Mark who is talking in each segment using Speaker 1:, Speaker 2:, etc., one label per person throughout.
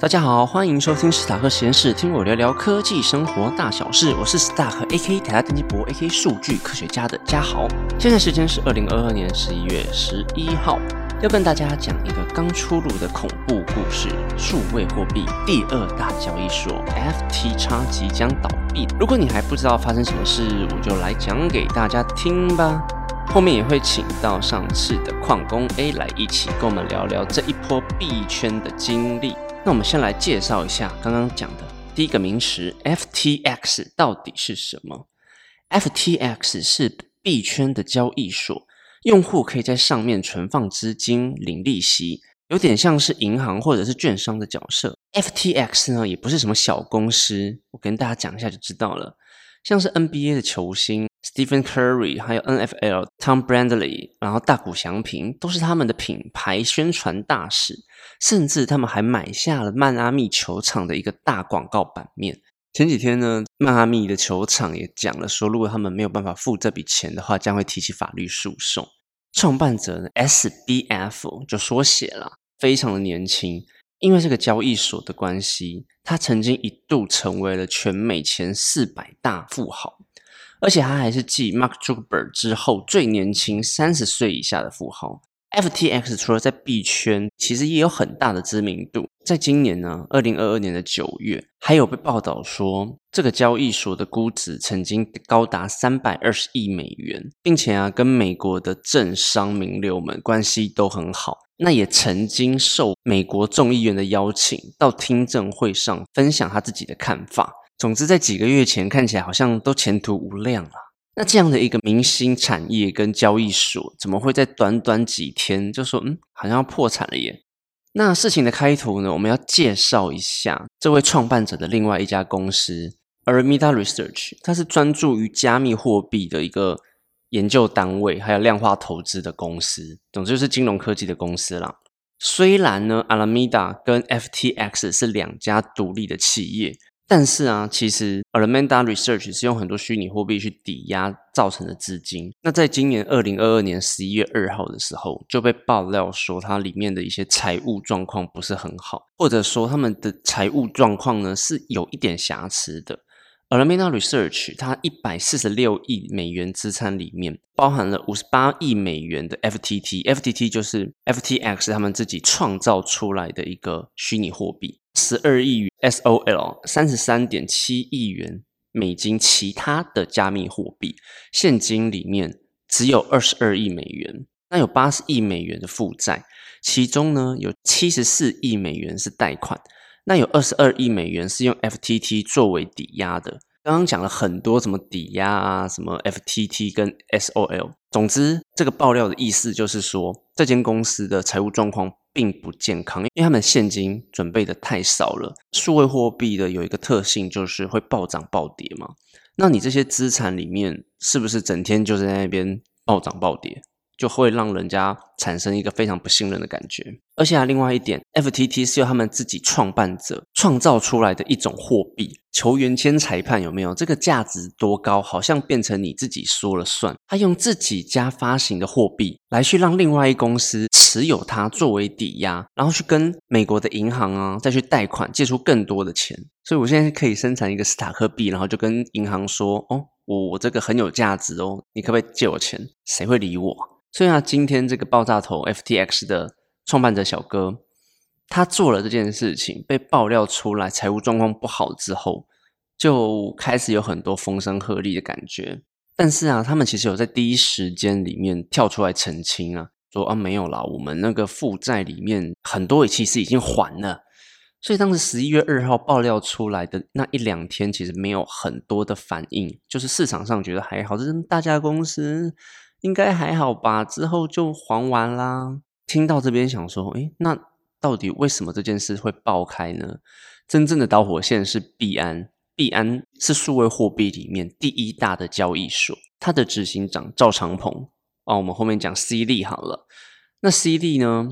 Speaker 1: 大家好，欢迎收听史塔克实验室，听我聊聊科技生活大小事。我是史塔克 A.K. 台大电机博 A.K. 数据科学家的嘉豪。现在时间是二零二二年十一月十一号，要跟大家讲一个刚出炉的恐怖故事：数位货币第二大交易所 FTX 即将倒闭。如果你还不知道发生什么事，我就来讲给大家听吧。后面也会请到上次的矿工 A 来一起跟我们聊聊这一波币圈的经历。那我们先来介绍一下刚刚讲的第一个名词 FTX 到底是什么？FTX 是币圈的交易所，用户可以在上面存放资金、领利息，有点像是银行或者是券商的角色。FTX 呢，也不是什么小公司，我跟大家讲一下就知道了，像是 NBA 的球星。Stephen Curry，还有 NFL Tom Brandley，然后大谷翔平都是他们的品牌宣传大使，甚至他们还买下了迈阿密球场的一个大广告版面。前几天呢，迈阿密的球场也讲了说，如果他们没有办法付这笔钱的话，将会提起法律诉讼。创办者呢，SBF 就缩写了，非常的年轻，因为这个交易所的关系，他曾经一度成为了全美前四百大富豪。而且他还是继 Mark Zuckerberg 之后最年轻三十岁以下的富豪。FTX 除了在币圈，其实也有很大的知名度。在今年呢，二零二二年的九月，还有被报道说，这个交易所的估值曾经高达三百二十亿美元，并且啊，跟美国的政商名流们关系都很好。那也曾经受美国众议员的邀请，到听证会上分享他自己的看法。总之，在几个月前看起来好像都前途无量了。那这样的一个明星产业跟交易所，怎么会在短短几天就说嗯，好像要破产了耶？那事情的开头呢，我们要介绍一下这位创办者的另外一家公司 a r m i d a Research，它是专注于加密货币的一个研究单位，还有量化投资的公司。总之就是金融科技的公司啦。虽然呢，Alameda 跟 FTX 是两家独立的企业。但是啊，其实 Alameda Research 是用很多虚拟货币去抵押造成的资金。那在今年二零二二年十一月二号的时候，就被爆料说它里面的一些财务状况不是很好，或者说他们的财务状况呢是有一点瑕疵的。Alameda Research 它一百四十六亿美元资产里面，包含了五十八亿美元的 FTT，FTT 就是 FTX 他们自己创造出来的一个虚拟货币。十二亿 SOL，三十三点七亿元美金，其他的加密货币。现金里面只有二十二亿美元，那有八十亿美元的负债，其中呢有七十四亿美元是贷款，那有二十二亿美元是用 FTT 作为抵押的。刚刚讲了很多什么抵押啊，什么 FTT 跟 SOL，总之这个爆料的意思就是说，这间公司的财务状况。并不健康，因为他们现金准备的太少了。数位货币的有一个特性就是会暴涨暴跌嘛，那你这些资产里面是不是整天就在那边暴涨暴跌？就会让人家产生一个非常不信任的感觉，而且啊，另外一点，FTT 是由他们自己创办者创造出来的一种货币。球员签裁判有没有这个价值多高？好像变成你自己说了算。他用自己家发行的货币来去让另外一公司持有它作为抵押，然后去跟美国的银行啊再去贷款借出更多的钱。所以我现在可以生产一个斯塔克币，然后就跟银行说：“哦，我我这个很有价值哦，你可不可以借我钱？”谁会理我？所以啊，今天这个爆炸头 FTX 的创办者小哥，他做了这件事情，被爆料出来财务状况不好之后，就开始有很多风声鹤唳的感觉。但是啊，他们其实有在第一时间里面跳出来澄清啊，说啊没有啦，我们那个负债里面很多其实已经还了。所以当时十一月二号爆料出来的那一两天，其实没有很多的反应，就是市场上觉得还好，这大家公司。应该还好吧，之后就还完啦。听到这边想说，诶，那到底为什么这件事会爆开呢？真正的导火线是币安，币安是数位货币里面第一大的交易所，它的执行长赵长鹏，哦，我们后面讲 C 利好了。那 C 利呢，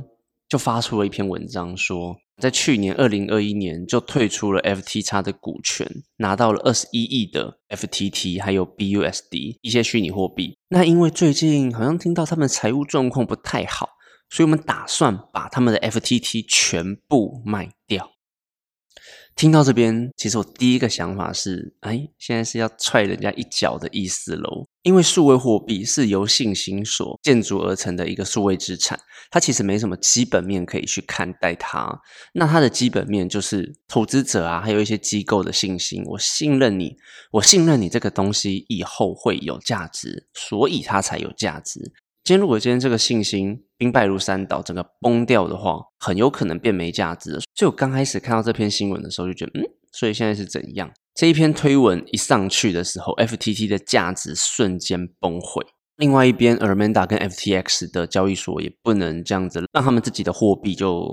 Speaker 1: 就发出了一篇文章说。在去年二零二一年就退出了 FTX 的股权，拿到了二十一亿的 FTT，还有 BUSD 一些虚拟货币。那因为最近好像听到他们财务状况不太好，所以我们打算把他们的 FTT 全部卖掉。听到这边，其实我第一个想法是，哎，现在是要踹人家一脚的意思喽。因为数位货币是由信心所建筑而成的一个数位资产，它其实没什么基本面可以去看待它。那它的基本面就是投资者啊，还有一些机构的信心。我信任你，我信任你这个东西以后会有价值，所以它才有价值。今天如果今天这个信心兵败如山倒，整个崩掉的话，很有可能变没价值。所以我刚开始看到这篇新闻的时候，就觉得，嗯，所以现在是怎样？这一篇推文一上去的时候，FTT 的价值瞬间崩毁。另外一边，Armanda 跟 FTX 的交易所也不能这样子让他们自己的货币就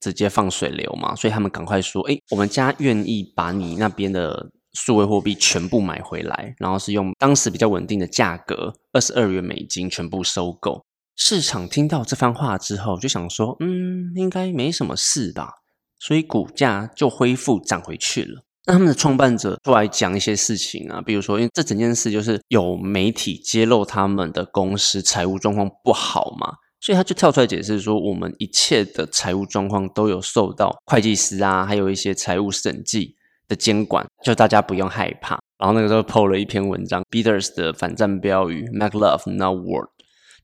Speaker 1: 直接放水流嘛，所以他们赶快说，哎，我们家愿意把你那边的。数位货币全部买回来，然后是用当时比较稳定的价格，二十二元美金全部收购。市场听到这番话之后，就想说，嗯，应该没什么事吧，所以股价就恢复涨回去了。那他们的创办者出来讲一些事情啊，比如说，因为这整件事就是有媒体揭露他们的公司财务状况不好嘛，所以他就跳出来解释说，我们一切的财务状况都有受到会计师啊，还有一些财务审计。的监管，就大家不用害怕。然后那个时候 PO 了一篇文章，Beaters 的反战标语，Make love not war，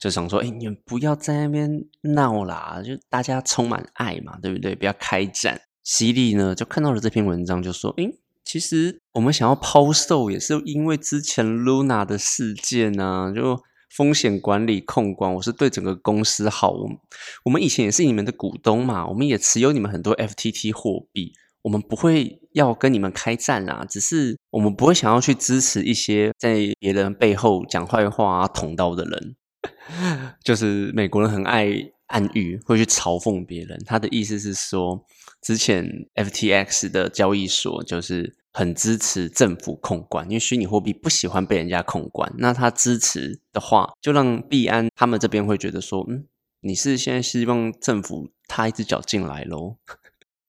Speaker 1: 就想说，哎，你们不要在那边闹啦，就大家充满爱嘛，对不对？不要开战。犀利呢，就看到了这篇文章，就说，哎，其实我们想要抛售，也是因为之前 Luna 的事件啊，就风险管理控管，我是对整个公司好。我我们以前也是你们的股东嘛，我们也持有你们很多 FTT 货币。我们不会要跟你们开战啊，只是我们不会想要去支持一些在别人背后讲坏话啊、捅刀的人。就是美国人很爱暗喻，会去嘲讽别人。他的意思是说，之前 FTX 的交易所就是很支持政府控管，因为虚拟货币不喜欢被人家控管。那他支持的话，就让币安他们这边会觉得说，嗯，你是现在希望政府踏一只脚进来喽？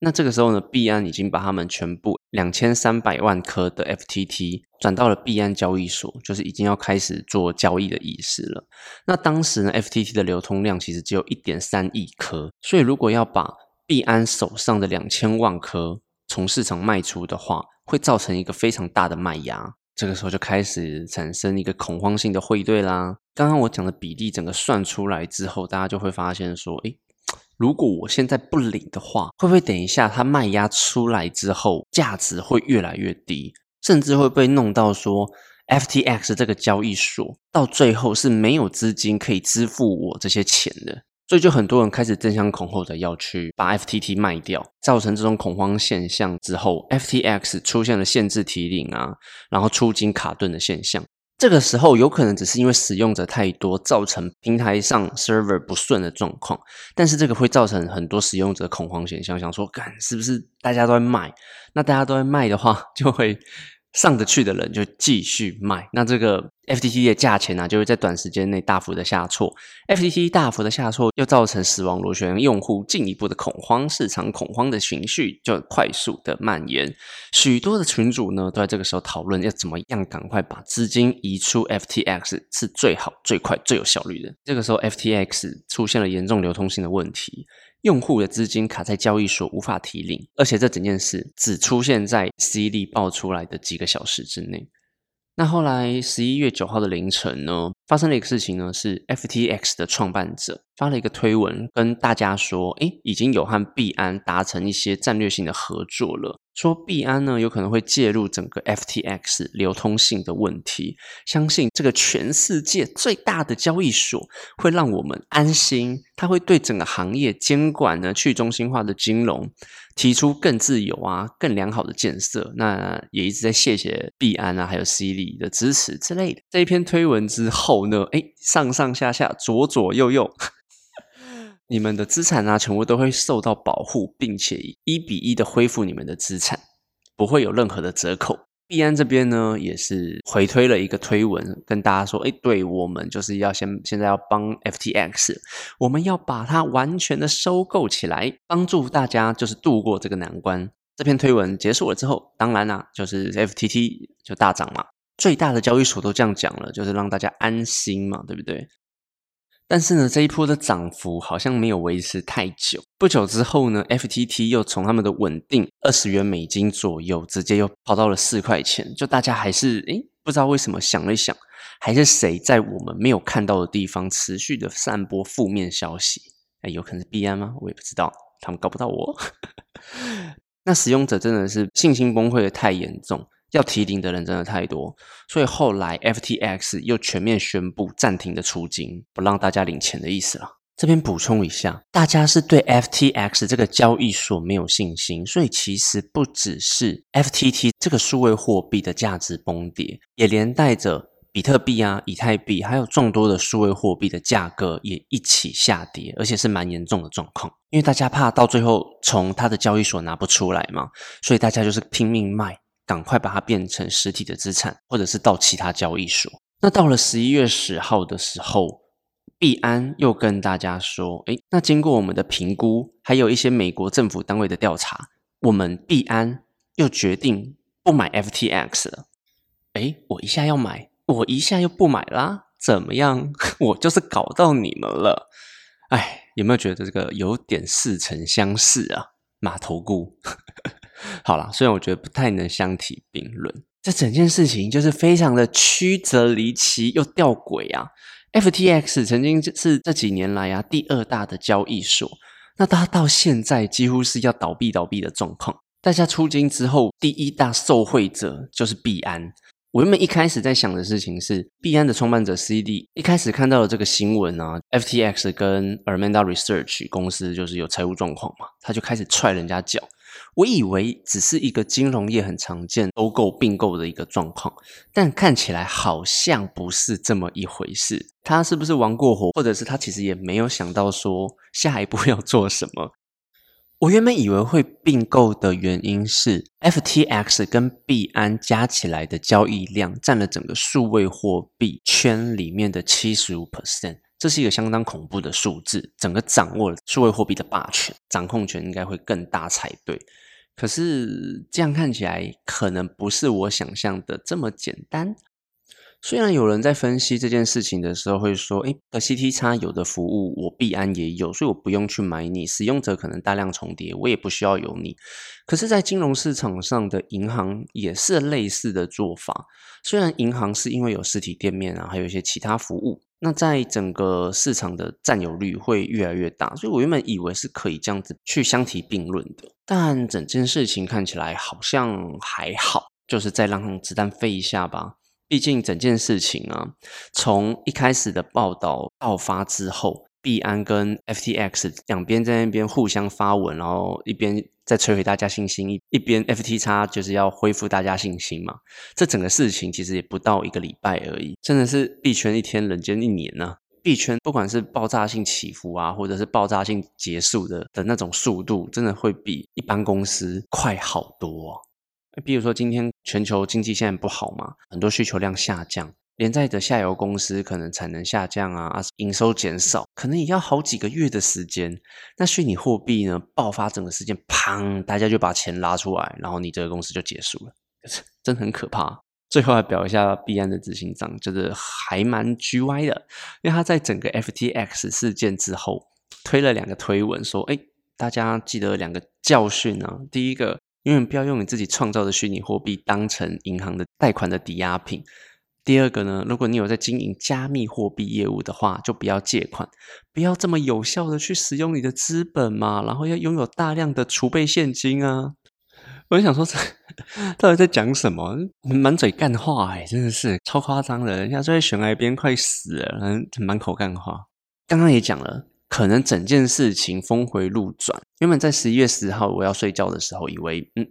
Speaker 1: 那这个时候呢，币安已经把他们全部两千三百万颗的 FTT 转到了币安交易所，就是已经要开始做交易的意思了。那当时呢，FTT 的流通量其实只有一点三亿颗，所以如果要把币安手上的两千万颗从市场卖出的话，会造成一个非常大的卖压。这个时候就开始产生一个恐慌性的汇兑啦。刚刚我讲的比例整个算出来之后，大家就会发现说，诶如果我现在不领的话，会不会等一下它卖压出来之后，价值会越来越低，甚至会被弄到说，FTX 这个交易所到最后是没有资金可以支付我这些钱的，所以就很多人开始争相恐后的要去把 FTT 卖掉，造成这种恐慌现象之后，FTX 出现了限制提领啊，然后出金卡顿的现象。这个时候有可能只是因为使用者太多，造成平台上 server 不顺的状况，但是这个会造成很多使用者恐慌现象，想说，干是不是大家都在卖？那大家都在卖的话，就会。上得去的人就继续卖，那这个 FTT 的价钱呢，就会在短时间内大幅的下挫。FTT 大幅的下挫，又造成死亡螺旋，用户进一步的恐慌，市场恐慌的情绪就快速的蔓延。许多的群主呢，都在这个时候讨论要怎么样赶快把资金移出 FTX 是最好、最快、最有效率的。这个时候，FTX 出现了严重流通性的问题。用户的资金卡在交易所无法提领，而且这整件事只出现在 C 利爆出来的几个小时之内。那后来十一月九号的凌晨呢，发生了一个事情呢，是 FTX 的创办者发了一个推文，跟大家说，诶，已经有和币安达成一些战略性的合作了。说币安呢有可能会介入整个 FTX 流通性的问题，相信这个全世界最大的交易所会让我们安心，它会对整个行业监管呢去中心化的金融提出更自由啊、更良好的建设。那也一直在谢谢币安啊，还有 C 利的支持之类的。这一篇推文之后呢，哎，上上下下、左左右右。你们的资产啊，全部都会受到保护，并且一比一的恢复你们的资产，不会有任何的折扣。币安这边呢，也是回推了一个推文，跟大家说：，哎，对我们就是要先现在要帮 FTX，我们要把它完全的收购起来，帮助大家就是度过这个难关。这篇推文结束了之后，当然啦，就是 FTT 就大涨嘛，最大的交易所都这样讲了，就是让大家安心嘛，对不对？但是呢，这一波的涨幅好像没有维持太久。不久之后呢，FTT 又从他们的稳定二十元美金左右，直接又跑到了四块钱。就大家还是诶不知道为什么想了一想，还是谁在我们没有看到的地方持续的散播负面消息？哎，有可能是币安吗？我也不知道，他们搞不到我。那使用者真的是信心崩溃的太严重。要提领的人真的太多，所以后来 FTX 又全面宣布暂停的出金，不让大家领钱的意思了。这边补充一下，大家是对 FTX 这个交易所没有信心，所以其实不只是 FTT 这个数位货币的价值崩跌，也连带着比特币啊、以太币，还有众多的数位货币的价格也一起下跌，而且是蛮严重的状况。因为大家怕到最后从他的交易所拿不出来嘛，所以大家就是拼命卖。赶快把它变成实体的资产，或者是到其他交易所。那到了十一月十号的时候，币安又跟大家说：“诶，那经过我们的评估，还有一些美国政府单位的调查，我们币安又决定不买 FTX 了。”诶，我一下要买，我一下又不买啦，怎么样？我就是搞到你们了。哎，有没有觉得这个有点似曾相识啊？码头股。好了，虽然我觉得不太能相提并论，这整件事情就是非常的曲折离奇又吊诡啊。FTX 曾经是这几年来啊第二大的交易所，那它到现在几乎是要倒闭倒闭的状况。大家出金之后，第一大受惠者就是币安。我原本一开始在想的事情是，币安的创办者 CD 一开始看到了这个新闻啊，FTX 跟 Armanda Research 公司就是有财务状况嘛，他就开始踹人家脚。我以为只是一个金融业很常见收购并购的一个状况，但看起来好像不是这么一回事。他是不是玩过火，或者是他其实也没有想到说下一步 要做什么？我原本以为会并购的原因是，FTX 跟币安加起来的交易量占了整个数位货币圈里面的七十五 percent。这是一个相当恐怖的数字，整个掌握了数位货币的霸权，掌控权应该会更大才对。可是这样看起来，可能不是我想象的这么简单。虽然有人在分析这件事情的时候会说：“诶的 CT 有的服务我必安也有，所以我不用去买你。使用者可能大量重叠，我也不需要有你。”可是，在金融市场上的银行也是类似的做法。虽然银行是因为有实体店面啊，还有一些其他服务，那在整个市场的占有率会越来越大。所以我原本以为是可以这样子去相提并论的，但整件事情看起来好像还好，就是再让子弹飞一下吧。毕竟整件事情啊，从一开始的报道爆发之后，币安跟 FTX 两边在那边互相发文，然后一边在摧毁大家信心，一一边 FTX 就是要恢复大家信心嘛。这整个事情其实也不到一个礼拜而已，真的是币圈一天人间一年呢。币圈不管是爆炸性起伏啊，或者是爆炸性结束的的那种速度，真的会比一般公司快好多。比如说，今天全球经济现在不好嘛，很多需求量下降，连在的下游公司可能产能下降啊，营收减少，可能也要好几个月的时间。那虚拟货币呢，爆发整个事件，砰，大家就把钱拉出来，然后你这个公司就结束了，真很可怕。最后来表一下币安的执行长，就是还蛮 G Y 的，因为他在整个 FTX 事件之后推了两个推文，说：哎，大家记得两个教训啊，第一个。永远不要用你自己创造的虚拟货币当成银行的贷款的抵押品。第二个呢，如果你有在经营加密货币业务的话，就不要借款，不要这么有效的去使用你的资本嘛，然后要拥有大量的储备现金啊。我想说，这 到底在讲什么？满嘴干话哎，真的是超夸张的，人家在悬崖边快死了，满口干话。刚刚也讲了。可能整件事情峰回路转。原本在十一月十号我要睡觉的时候，以为嗯，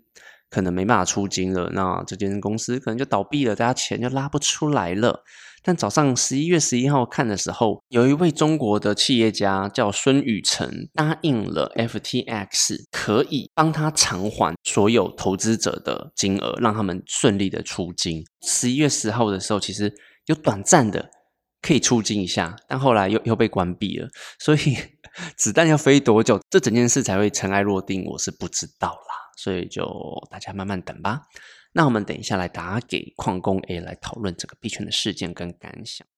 Speaker 1: 可能没办法出金了，那这间公司可能就倒闭了，大家钱就拉不出来了。但早上十一月十一号看的时候，有一位中国的企业家叫孙宇晨，答应了 FTX 可以帮他偿还所有投资者的金额，让他们顺利的出金。十一月十号的时候，其实有短暂的。可以出金一下，但后来又又被关闭了，所以 子弹要飞多久，这整件事才会尘埃落定，我是不知道啦。所以就大家慢慢等吧。那我们等一下来打给矿工 A 来讨论这个币圈的事件跟感想。